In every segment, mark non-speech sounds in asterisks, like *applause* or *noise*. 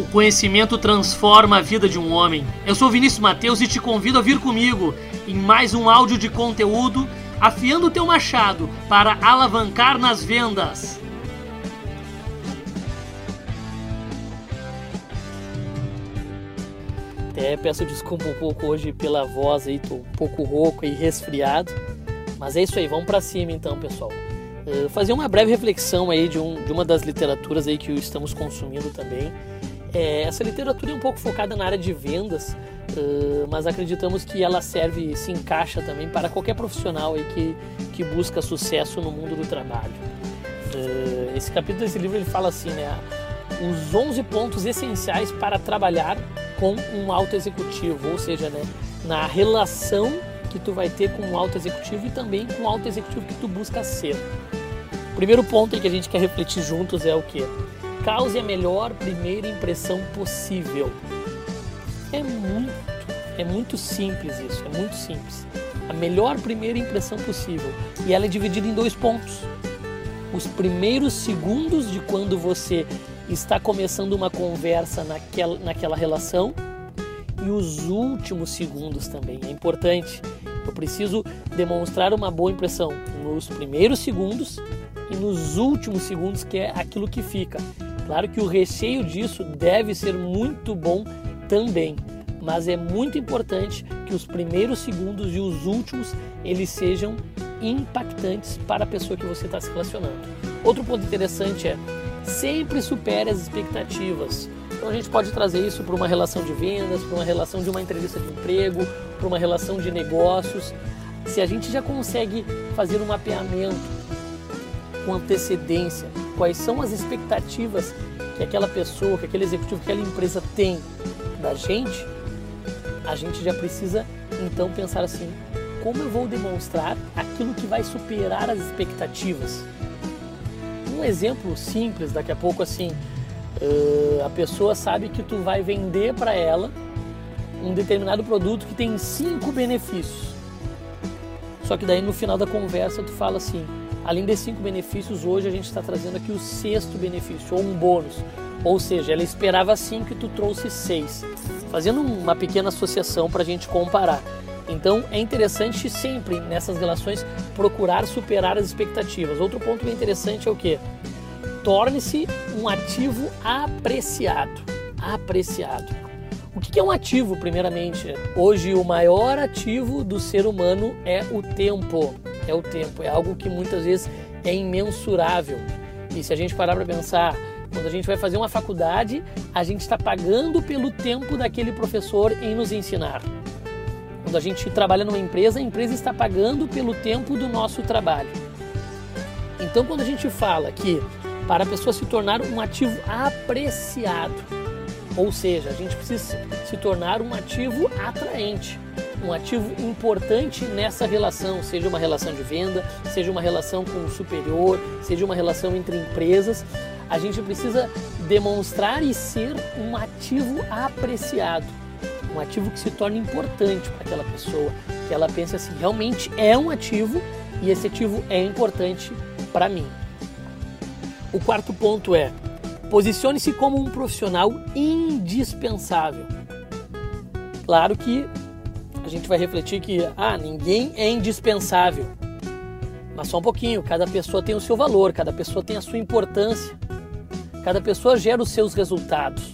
O conhecimento transforma a vida de um homem. Eu sou Vinícius Mateus e te convido a vir comigo em mais um áudio de conteúdo afiando o teu machado para alavancar nas vendas. Até peço desculpa um pouco hoje pela voz aí, tô um pouco rouco e resfriado. Mas é isso aí, vamos para cima então, pessoal. Uh, fazer uma breve reflexão aí de, um, de uma das literaturas aí que estamos consumindo também, é, essa literatura é um pouco focada na área de vendas, uh, mas acreditamos que ela serve, se encaixa também para qualquer profissional aí que, que busca sucesso no mundo do trabalho. Uh, esse capítulo desse livro ele fala assim, né? Os 11 pontos essenciais para trabalhar com um alto executivo, ou seja, né, na relação que tu vai ter com um alto executivo e também com o alto executivo que tu busca ser. O primeiro ponto que a gente quer refletir juntos é o que? Cause a melhor primeira impressão possível. É muito, é muito simples isso, é muito simples. A melhor primeira impressão possível. E ela é dividida em dois pontos. Os primeiros segundos de quando você está começando uma conversa naquela, naquela relação e os últimos segundos também. É importante. Eu preciso demonstrar uma boa impressão nos primeiros segundos e nos últimos segundos, que é aquilo que fica. Claro que o recheio disso deve ser muito bom também, mas é muito importante que os primeiros segundos e os últimos eles sejam impactantes para a pessoa que você está se relacionando. Outro ponto interessante é sempre supere as expectativas. Então a gente pode trazer isso para uma relação de vendas, para uma relação de uma entrevista de emprego, para uma relação de negócios. Se a gente já consegue fazer um mapeamento com antecedência quais são as expectativas que aquela pessoa, que aquele executivo, que aquela empresa tem da gente, a gente já precisa então pensar assim: como eu vou demonstrar aquilo que vai superar as expectativas? Um exemplo simples, daqui a pouco assim, a pessoa sabe que tu vai vender para ela um determinado produto que tem cinco benefícios. Só que daí no final da conversa tu fala assim: Além desses cinco benefícios, hoje a gente está trazendo aqui o sexto benefício, ou um bônus. Ou seja, ela esperava cinco e tu trouxe seis. Fazendo uma pequena associação para a gente comparar. Então é interessante sempre nessas relações procurar superar as expectativas. Outro ponto bem interessante é o que? Torne-se um ativo apreciado. Apreciado. O que é um ativo, primeiramente? Hoje, o maior ativo do ser humano é o tempo é o tempo. É algo que muitas vezes é imensurável. E se a gente parar para pensar, quando a gente vai fazer uma faculdade, a gente está pagando pelo tempo daquele professor em nos ensinar. Quando a gente trabalha numa empresa, a empresa está pagando pelo tempo do nosso trabalho. Então, quando a gente fala que para a pessoa se tornar um ativo apreciado, ou seja, a gente precisa se tornar um ativo atraente um ativo importante nessa relação, seja uma relação de venda, seja uma relação com o superior, seja uma relação entre empresas. A gente precisa demonstrar e ser um ativo apreciado, um ativo que se torne importante para aquela pessoa, que ela pense assim, realmente é um ativo e esse ativo é importante para mim. O quarto ponto é: posicione-se como um profissional indispensável. Claro que a gente vai refletir que ah, ninguém é indispensável. Mas só um pouquinho, cada pessoa tem o seu valor, cada pessoa tem a sua importância. Cada pessoa gera os seus resultados.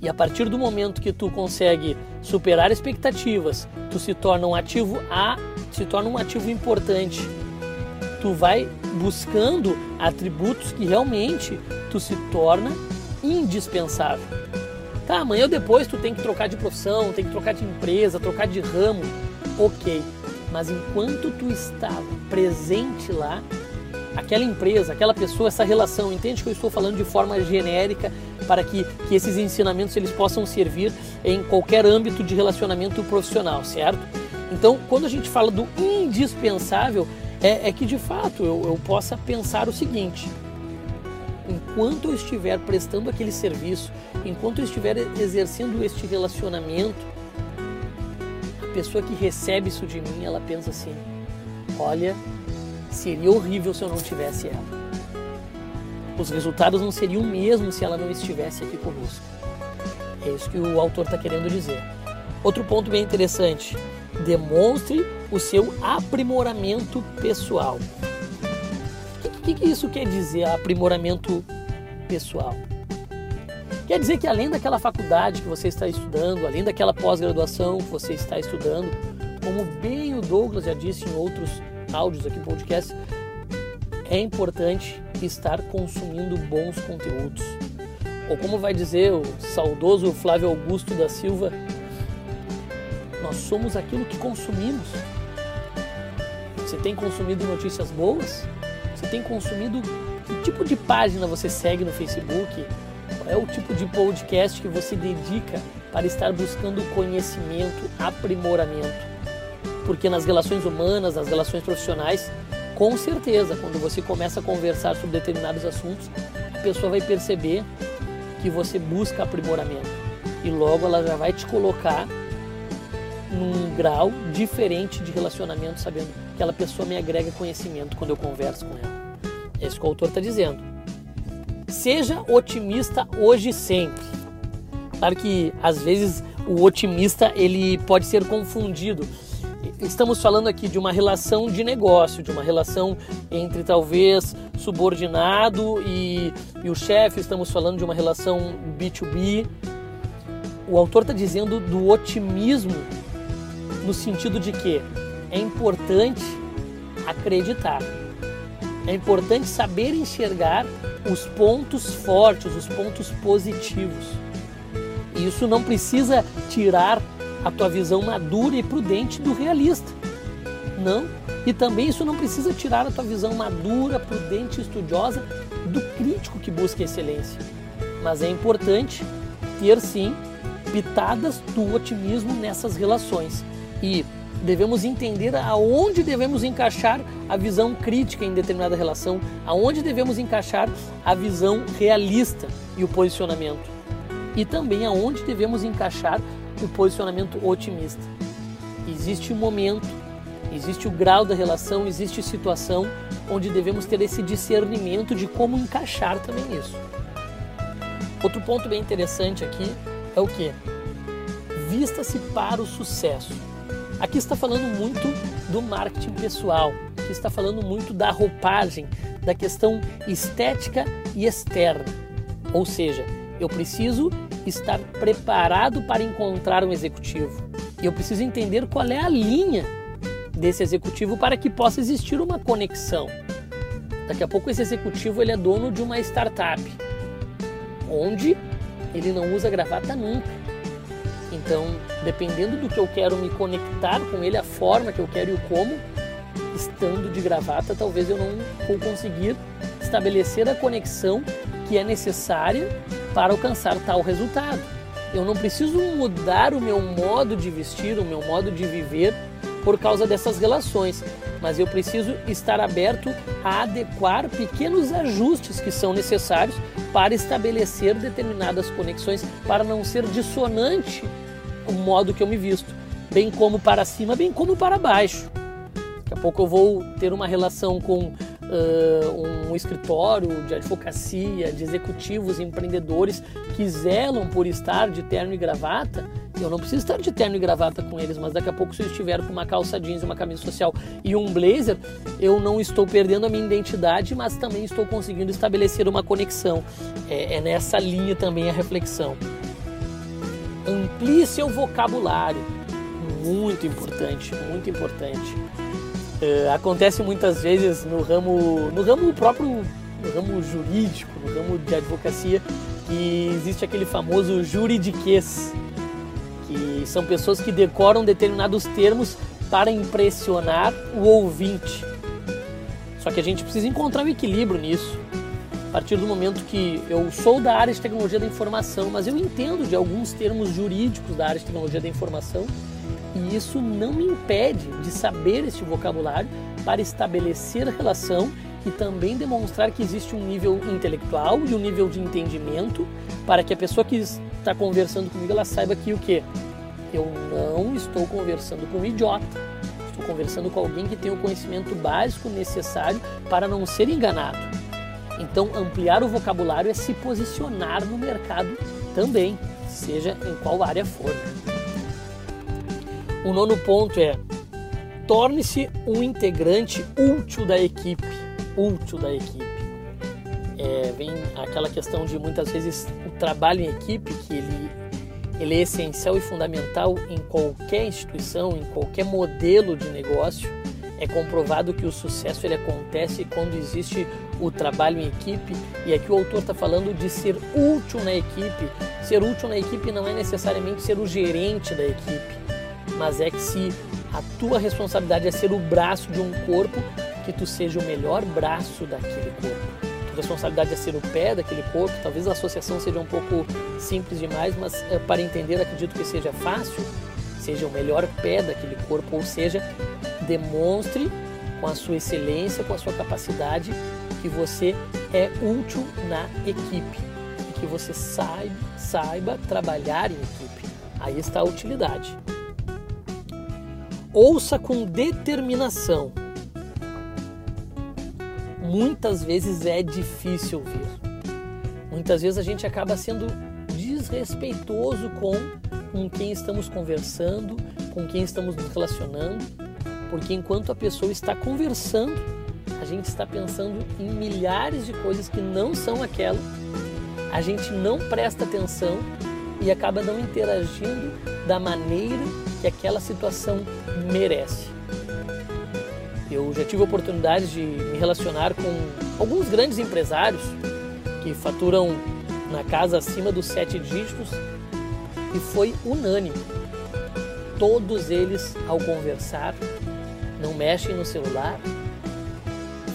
E a partir do momento que tu consegue superar expectativas, tu se torna um ativo a, se torna um ativo importante. Tu vai buscando atributos que realmente tu se torna indispensável. Tá, amanhã ou depois tu tem que trocar de profissão, tem que trocar de empresa, trocar de ramo. Ok, mas enquanto tu está presente lá, aquela empresa, aquela pessoa, essa relação, entende que eu estou falando de forma genérica para que, que esses ensinamentos eles possam servir em qualquer âmbito de relacionamento profissional, certo? Então, quando a gente fala do indispensável, é, é que de fato eu, eu possa pensar o seguinte: enquanto eu estiver prestando aquele serviço, enquanto eu estiver exercendo este relacionamento, a pessoa que recebe isso de mim, ela pensa assim: olha, seria horrível se eu não tivesse ela. os resultados não seriam o mesmo se ela não estivesse aqui conosco. É isso que o autor está querendo dizer. Outro ponto bem interessante: demonstre o seu aprimoramento pessoal. Que, que isso quer dizer, aprimoramento pessoal? Quer dizer que além daquela faculdade que você está estudando, além daquela pós-graduação que você está estudando, como bem o Douglas já disse em outros áudios aqui no podcast, é importante estar consumindo bons conteúdos. Ou como vai dizer o saudoso Flávio Augusto da Silva, nós somos aquilo que consumimos. Você tem consumido notícias boas? Tem consumido que tipo de página você segue no Facebook? Qual é o tipo de podcast que você dedica para estar buscando conhecimento, aprimoramento? Porque nas relações humanas, nas relações profissionais, com certeza, quando você começa a conversar sobre determinados assuntos, a pessoa vai perceber que você busca aprimoramento e logo ela já vai te colocar num grau diferente de relacionamento, sabendo aquela pessoa me agrega conhecimento quando eu converso com ela. É isso que o autor está dizendo. Seja otimista hoje e sempre. Claro que às vezes o otimista ele pode ser confundido estamos falando aqui de uma relação de negócio, de uma relação entre talvez subordinado e, e o chefe, estamos falando de uma relação B2B. O autor está dizendo do otimismo no sentido de que é importante acreditar, é importante saber enxergar os pontos fortes, os pontos positivos. E isso não precisa tirar a tua visão madura e prudente do realista. Não. E também isso não precisa tirar a tua visão madura, prudente e estudiosa do crítico que busca excelência. Mas é importante ter sim pitadas do otimismo nessas relações. E devemos entender aonde devemos encaixar a visão crítica em determinada relação, aonde devemos encaixar a visão realista e o posicionamento. E também aonde devemos encaixar o posicionamento otimista. Existe um momento, existe o grau da relação, existe situação onde devemos ter esse discernimento de como encaixar também isso. Outro ponto bem interessante aqui é o que? Vista-se para o sucesso. Aqui está falando muito do marketing pessoal, aqui está falando muito da roupagem, da questão estética e externa. Ou seja, eu preciso estar preparado para encontrar um executivo. Eu preciso entender qual é a linha desse executivo para que possa existir uma conexão. Daqui a pouco esse executivo ele é dono de uma startup, onde ele não usa gravata nunca. Então, dependendo do que eu quero me conectar com ele, a forma que eu quero e o como, estando de gravata, talvez eu não vou conseguir estabelecer a conexão que é necessária para alcançar tal resultado. Eu não preciso mudar o meu modo de vestir, o meu modo de viver por causa dessas relações, mas eu preciso estar aberto a adequar pequenos ajustes que são necessários para estabelecer determinadas conexões, para não ser dissonante o modo que eu me visto, bem como para cima, bem como para baixo. Daqui a pouco eu vou ter uma relação com uh, um escritório de advocacia, de executivos, empreendedores que zelam por estar de terno e gravata, eu não preciso estar de terno e gravata com eles, mas daqui a pouco se eu estiver com uma calça jeans, uma camisa social e um blazer, eu não estou perdendo a minha identidade, mas também estou conseguindo estabelecer uma conexão. É, é nessa linha também a reflexão. Amplie seu vocabulário. Muito importante, muito importante. Uh, acontece muitas vezes no ramo, no ramo próprio, no ramo jurídico, no ramo de advocacia, que existe aquele famoso juridiquês, que são pessoas que decoram determinados termos para impressionar o ouvinte. Só que a gente precisa encontrar um equilíbrio nisso. A partir do momento que eu sou da área de tecnologia da informação, mas eu entendo de alguns termos jurídicos da área de tecnologia da informação, e isso não me impede de saber este vocabulário para estabelecer relação e também demonstrar que existe um nível intelectual e um nível de entendimento para que a pessoa que está conversando comigo ela saiba que o que eu não estou conversando com um idiota. Estou conversando com alguém que tem o conhecimento básico necessário para não ser enganado. Então, ampliar o vocabulário é se posicionar no mercado também, seja em qual área for. O nono ponto é torne-se um integrante útil da equipe, útil da equipe. É, vem aquela questão de muitas vezes o trabalho em equipe que ele ele é essencial e fundamental em qualquer instituição, em qualquer modelo de negócio. É comprovado que o sucesso ele acontece quando existe o trabalho em equipe e aqui o autor está falando de ser útil na equipe. Ser útil na equipe não é necessariamente ser o gerente da equipe, mas é que se a tua responsabilidade é ser o braço de um corpo, que tu seja o melhor braço daquele corpo responsabilidade é ser o pé daquele corpo. Talvez a associação seja um pouco simples demais, mas é, para entender acredito que seja fácil, seja o melhor pé daquele corpo, ou seja, demonstre com a sua excelência, com a sua capacidade, que você é útil na equipe e que você saiba, saiba trabalhar em equipe. Aí está a utilidade. Ouça com determinação muitas vezes é difícil ouvir. Muitas vezes a gente acaba sendo desrespeitoso com, com quem estamos conversando, com quem estamos nos relacionando, porque enquanto a pessoa está conversando, gente está pensando em milhares de coisas que não são aquela, a gente não presta atenção e acaba não interagindo da maneira que aquela situação merece. Eu já tive oportunidade de me relacionar com alguns grandes empresários que faturam na casa acima dos sete dígitos e foi unânime. Todos eles, ao conversar, não mexem no celular,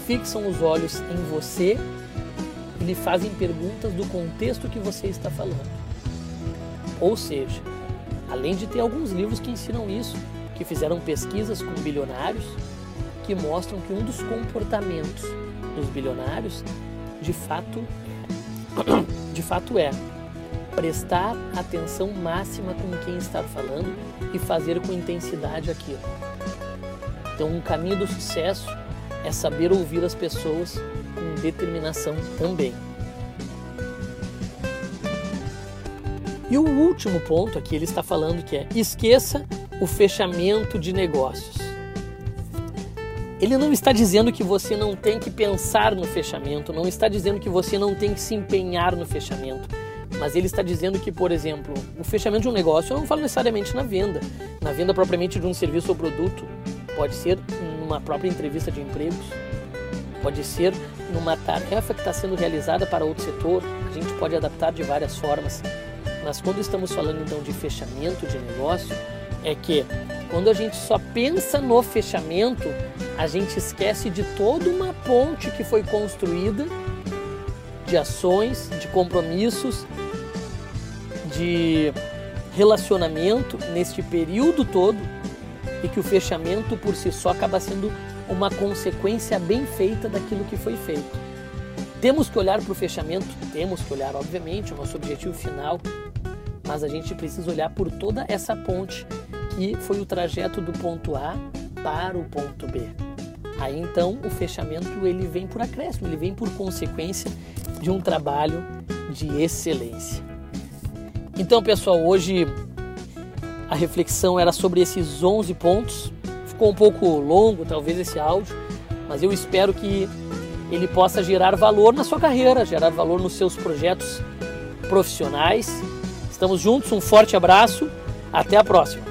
fixam os olhos em você e lhe fazem perguntas do contexto que você está falando. Ou seja, além de ter alguns livros que ensinam isso, que fizeram pesquisas com bilionários, que mostram que um dos comportamentos dos bilionários, de fato, *coughs* de fato é prestar atenção máxima com quem está falando e fazer com intensidade aquilo. Então, um caminho do sucesso é saber ouvir as pessoas com determinação também. E o último ponto aqui ele está falando que é esqueça o fechamento de negócios. Ele não está dizendo que você não tem que pensar no fechamento, não está dizendo que você não tem que se empenhar no fechamento, mas ele está dizendo que, por exemplo, o fechamento de um negócio, eu não falo necessariamente na venda, na venda propriamente de um serviço ou produto, pode ser numa própria entrevista de empregos, pode ser numa tarefa que está sendo realizada para outro setor, a gente pode adaptar de várias formas, mas quando estamos falando então de fechamento de negócio, é que quando a gente só pensa no fechamento, a gente esquece de toda uma ponte que foi construída de ações, de compromissos, de relacionamento neste período todo e que o fechamento por si só acaba sendo uma consequência bem feita daquilo que foi feito. Temos que olhar para o fechamento, temos que olhar, obviamente, o nosso objetivo final, mas a gente precisa olhar por toda essa ponte que foi o trajeto do ponto A para o ponto B. Aí então o fechamento ele vem por acréscimo, ele vem por consequência de um trabalho de excelência. Então, pessoal, hoje a reflexão era sobre esses 11 pontos. Ficou um pouco longo, talvez, esse áudio, mas eu espero que ele possa gerar valor na sua carreira, gerar valor nos seus projetos profissionais. Estamos juntos, um forte abraço, até a próxima!